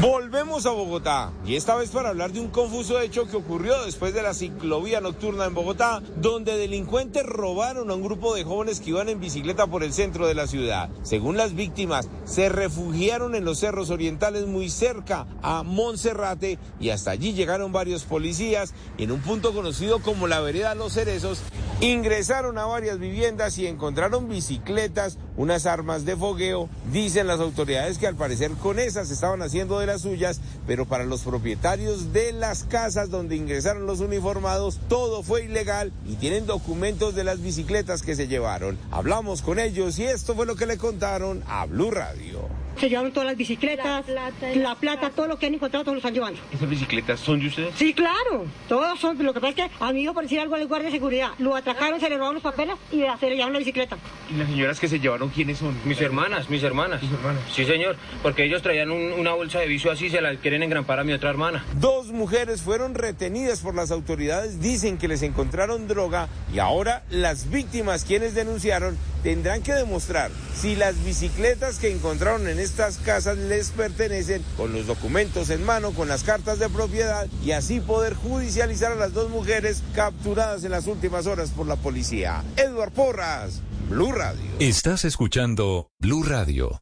Volvemos a Bogotá y esta vez para hablar de un confuso hecho que ocurrió después de la ciclovía nocturna en Bogotá, donde delincuentes robaron a un grupo de jóvenes que iban en bicicleta por el centro de la ciudad. Según las víctimas, se refugiaron en los cerros orientales muy cerca a Monserrate y hasta allí llegaron varios policías en un punto conocido como la vereda Los Cerezos. Ingresaron a varias viviendas y encontraron bicicletas, unas armas de fogueo. Dicen las autoridades que al parecer con esas estaban haciendo de suyas, pero para los propietarios de las casas donde ingresaron los uniformados, todo fue ilegal y tienen documentos de las bicicletas que se llevaron. Hablamos con ellos y esto fue lo que le contaron a Blue Radio. Se llevaron todas las bicicletas, la plata, todo lo que han encontrado, todos lo están llevando. ¿Esas bicicletas son de ustedes? Sí, claro, todos son. Lo que pasa es que a mí me parecía algo al guardia de seguridad. Lo atracaron, se le robaron los papeles y se le llevaron la bicicleta. ¿Y las señoras que se llevaron quiénes son? Mis hermanas, mis hermanas. Mis hermanas. Sí, señor, porque ellos traían un- una bolsa de vicio así se la quieren engrampar a mi otra hermana. Dos mujeres fueron retenidas por las autoridades, dicen que les encontraron droga y ahora las víctimas quienes denunciaron tendrán que demostrar si las bicicletas que encontraron en estas casas les pertenecen con los documentos en mano, con las cartas de propiedad y así poder judicializar a las dos mujeres capturadas en las últimas horas por la policía. Edward Porras, Blue Radio. Estás escuchando Blue Radio.